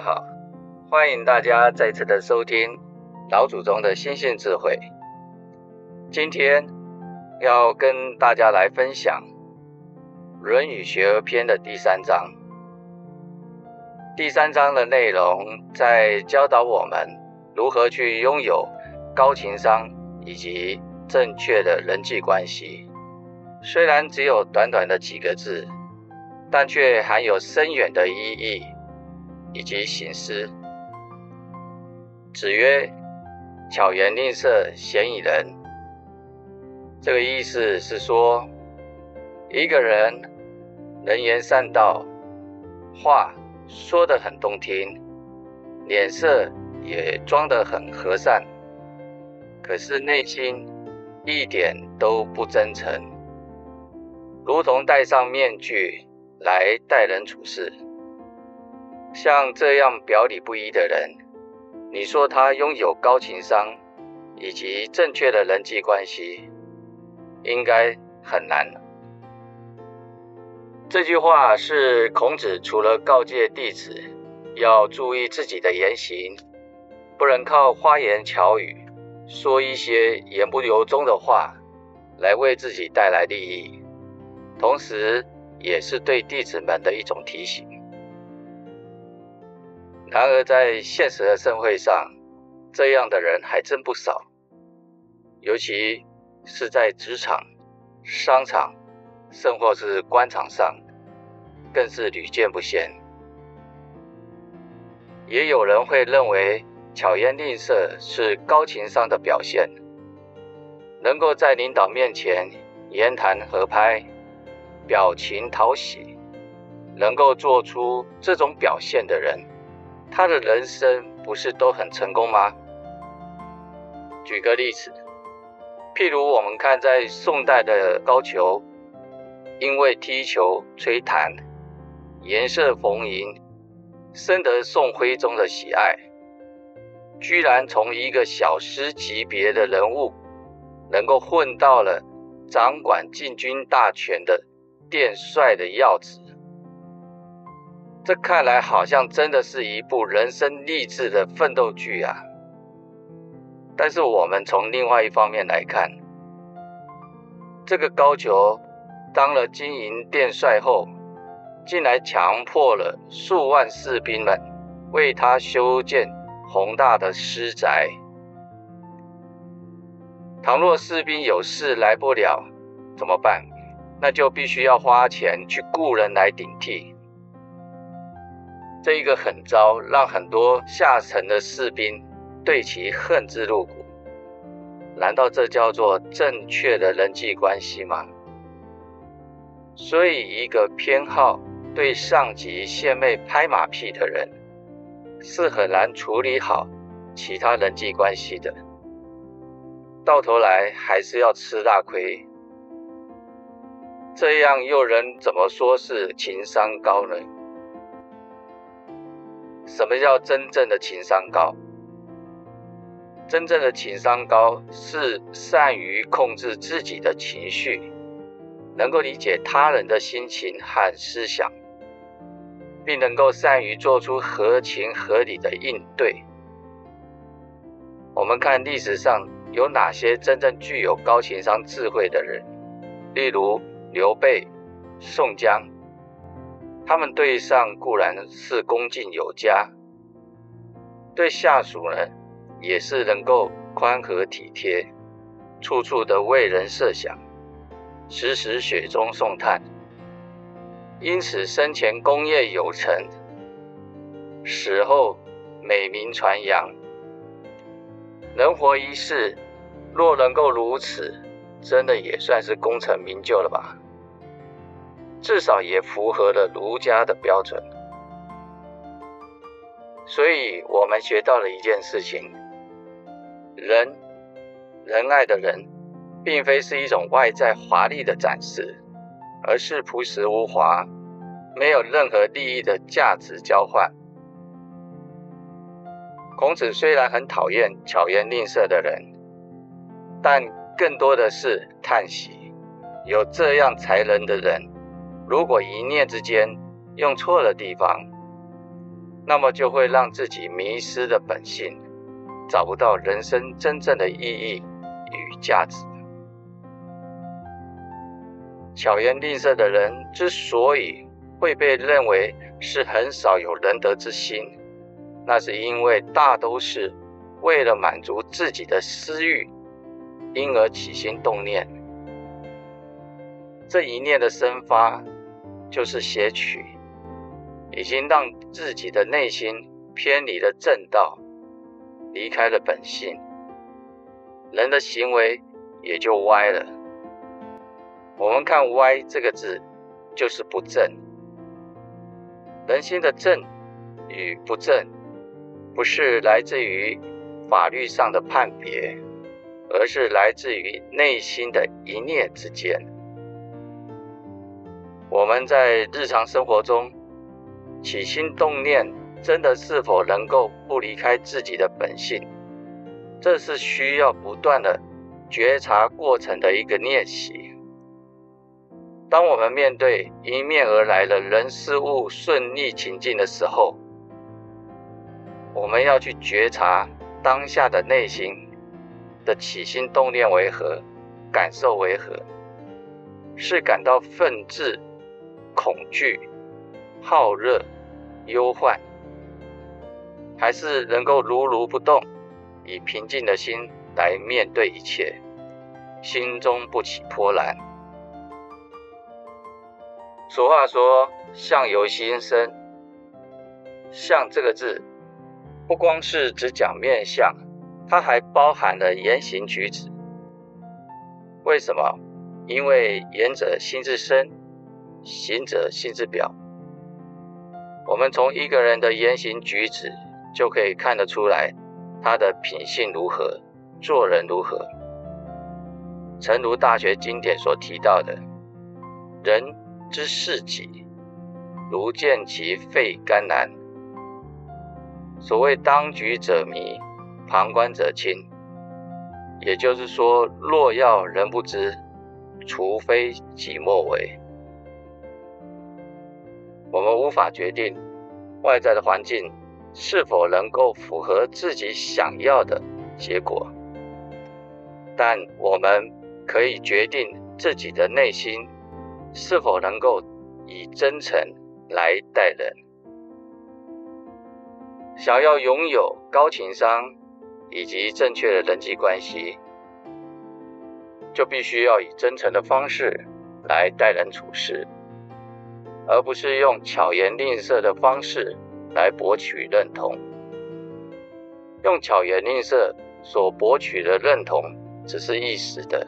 好，欢迎大家再次的收听老祖宗的心性智慧。今天要跟大家来分享《论语学而篇》的第三章。第三章的内容在教导我们如何去拥有高情商以及正确的人际关系。虽然只有短短的几个字，但却含有深远的意义以及省思。子曰：“巧言令色，鲜矣仁。”这个意思是说，一个人能言善道，话。说得很动听，脸色也装得很和善，可是内心一点都不真诚，如同戴上面具来待人处事。像这样表里不一的人，你说他拥有高情商以及正确的人际关系，应该很难。这句话是孔子除了告诫弟子要注意自己的言行，不能靠花言巧语说一些言不由衷的话来为自己带来利益，同时也是对弟子们的一种提醒。然而，在现实的社会上，这样的人还真不少，尤其是在职场、商场。甚或是官场上，更是屡见不鲜。也有人会认为巧言令色是高情商的表现，能够在领导面前言谈合拍，表情讨喜，能够做出这种表现的人，他的人生不是都很成功吗？举个例子，譬如我们看在宋代的高俅。因为踢球、吹弹、颜色逢迎，深得宋徽宗的喜爱，居然从一个小师级别的人物，能够混到了掌管禁军大权的殿帅的要职。这看来好像真的是一部人生励志的奋斗剧啊！但是我们从另外一方面来看，这个高俅。当了金营殿帅后，竟然强迫了数万士兵们为他修建宏大的私宅。倘若士兵有事来不了，怎么办？那就必须要花钱去雇人来顶替。这一个狠招，让很多下层的士兵对其恨之入骨。难道这叫做正确的人际关系吗？所以，一个偏好对上级献媚拍马屁的人，是很难处理好其他人际关系的。到头来还是要吃大亏。这样又能怎么说是情商高呢？什么叫真正的情商高？真正的情商高是善于控制自己的情绪。能够理解他人的心情和思想，并能够善于做出合情合理的应对。我们看历史上有哪些真正具有高情商智慧的人，例如刘备、宋江，他们对上固然是恭敬有加，对下属呢，也是能够宽和体贴，处处的为人设想。时时雪中送炭，因此生前功业有成，死后美名传扬。人活一世，若能够如此，真的也算是功成名就了吧？至少也符合了儒家的标准。所以，我们学到了一件事情：仁，仁爱的仁。并非是一种外在华丽的展示，而是朴实无华，没有任何利益的价值交换。孔子虽然很讨厌巧言令色的人，但更多的是叹息：有这样才能的人，如果一念之间用错了地方，那么就会让自己迷失的本性，找不到人生真正的意义与价值。巧言令色的人之所以会被认为是很少有仁德之心，那是因为大都是为了满足自己的私欲，因而起心动念。这一念的生发，就是邪曲，已经让自己的内心偏离了正道，离开了本性，人的行为也就歪了。我们看“歪”这个字，就是不正。人心的正与不正，不是来自于法律上的判别，而是来自于内心的一念之间。我们在日常生活中起心动念，真的是否能够不离开自己的本性？这是需要不断的觉察过程的一个练习。当我们面对迎面而来的人事物顺逆情境的时候，我们要去觉察当下的内心的起心动念为何，感受为何，是感到愤志、恐惧、好热、忧患，还是能够如如不动，以平静的心来面对一切，心中不起波澜。俗话说：“相由心生。”相这个字，不光是只讲面相，它还包含了言行举止。为什么？因为言者心自深，行者心自表。我们从一个人的言行举止就可以看得出来，他的品性如何，做人如何。诚如大学经典所提到的，人。之事己，如见其肺肝胆。所谓当局者迷，旁观者清。也就是说，若要人不知，除非己莫为。我们无法决定外在的环境是否能够符合自己想要的结果，但我们可以决定自己的内心。是否能够以真诚来待人？想要拥有高情商以及正确的人际关系，就必须要以真诚的方式来待人处事，而不是用巧言令色的方式来博取认同。用巧言令色所博取的认同，只是一时的，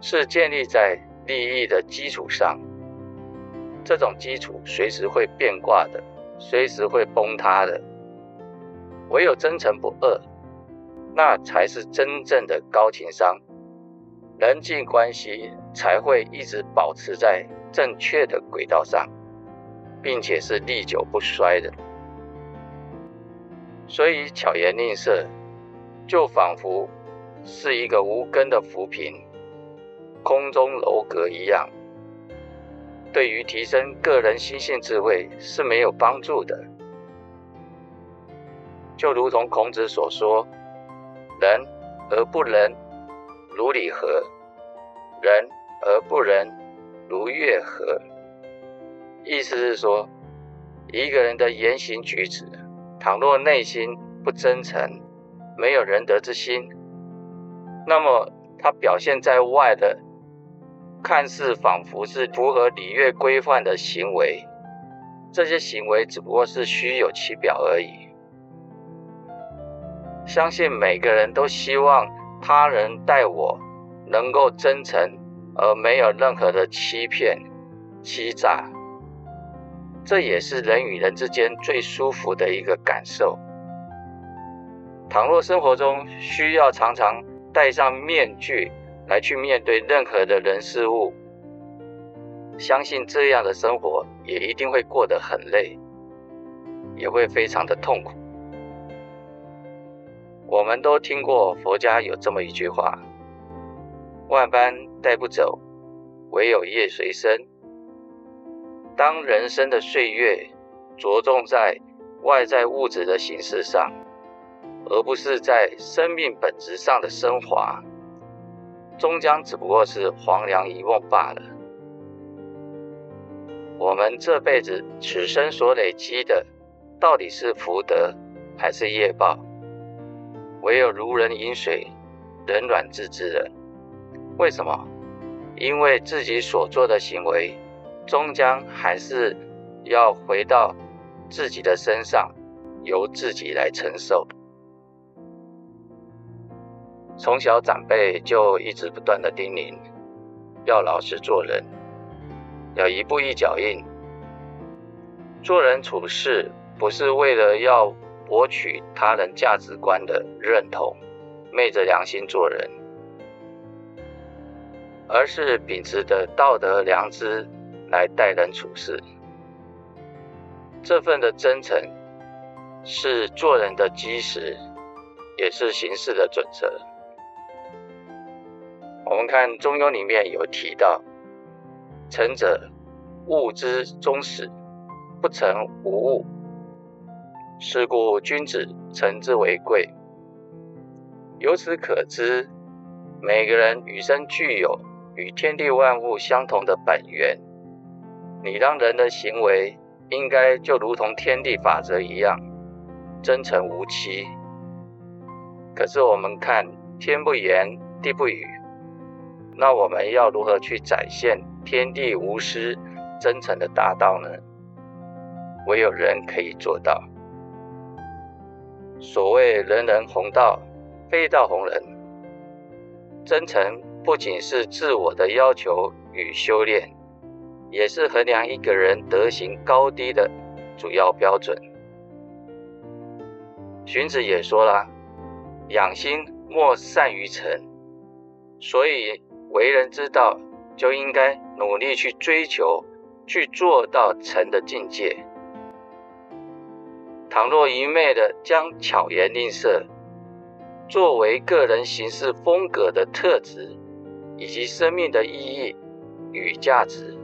是建立在。利益的基础上，这种基础随时会变卦的，随时会崩塌的。唯有真诚不二，那才是真正的高情商，人际关系才会一直保持在正确的轨道上，并且是历久不衰的。所以巧言令色，就仿佛是一个无根的浮萍。空中楼阁一样，对于提升个人心性智慧是没有帮助的。就如同孔子所说：“仁而不仁，如礼何？仁而不仁，如月何？”意思是说，一个人的言行举止，倘若内心不真诚，没有仁德之心，那么他表现在外的。看似仿佛是符合礼乐规范的行为，这些行为只不过是虚有其表而已。相信每个人都希望他人待我能够真诚，而没有任何的欺骗、欺诈。这也是人与人之间最舒服的一个感受。倘若生活中需要常常戴上面具，来去面对任何的人事物，相信这样的生活也一定会过得很累，也会非常的痛苦。我们都听过佛家有这么一句话：“万般带不走，唯有业随身。”当人生的岁月着重在外在物质的形式上，而不是在生命本质上的升华，终将只不过是黄粱一梦罢了。我们这辈子此生所累积的，到底是福德还是业报？唯有如人饮水，冷暖自知了。为什么？因为自己所做的行为，终将还是要回到自己的身上，由自己来承受。从小长辈就一直不断的叮咛，要老实做人。要一步一脚印，做人处事不是为了要博取他人价值观的认同，昧着良心做人，而是秉持的道德良知来待人处事。这份的真诚是做人的基石，也是行事的准则。我们看《中庸》里面有提到。诚者，物之终始，不诚无物。是故君子诚之为贵。由此可知，每个人与生俱有与天地万物相同的本源。你让人的行为应该就如同天地法则一样，真诚无欺。可是我们看天不言，地不语，那我们要如何去展现？天地无私、真诚的大道呢？唯有人可以做到。所谓“人人弘道，非道弘人”，真诚不仅是自我的要求与修炼，也是衡量一个人德行高低的主要标准。荀子也说了：“养心莫善于诚”，所以为人之道。就应该努力去追求，去做到诚的境界。倘若一昧的将巧言令色作为个人行事风格的特质，以及生命的意义与价值，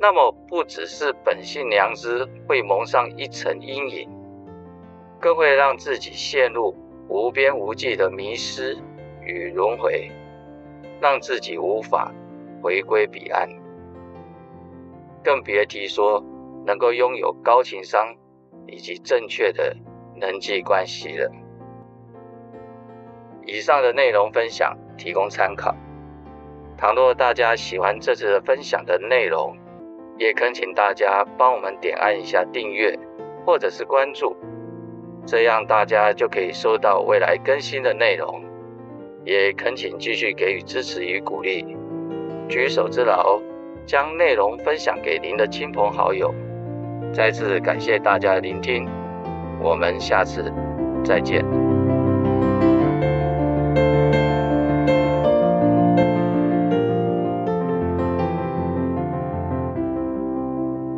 那么不只是本性良知会蒙上一层阴影，更会让自己陷入无边无际的迷失与轮回，让自己无法。回归彼岸，更别提说能够拥有高情商以及正确的人际关系了。以上的内容分享提供参考。倘若大家喜欢这次分享的内容，也恳请大家帮我们点按一下订阅或者是关注，这样大家就可以收到未来更新的内容。也恳请继续给予支持与鼓励。举手之劳，将内容分享给您的亲朋好友。再次感谢大家聆听，我们下次再见。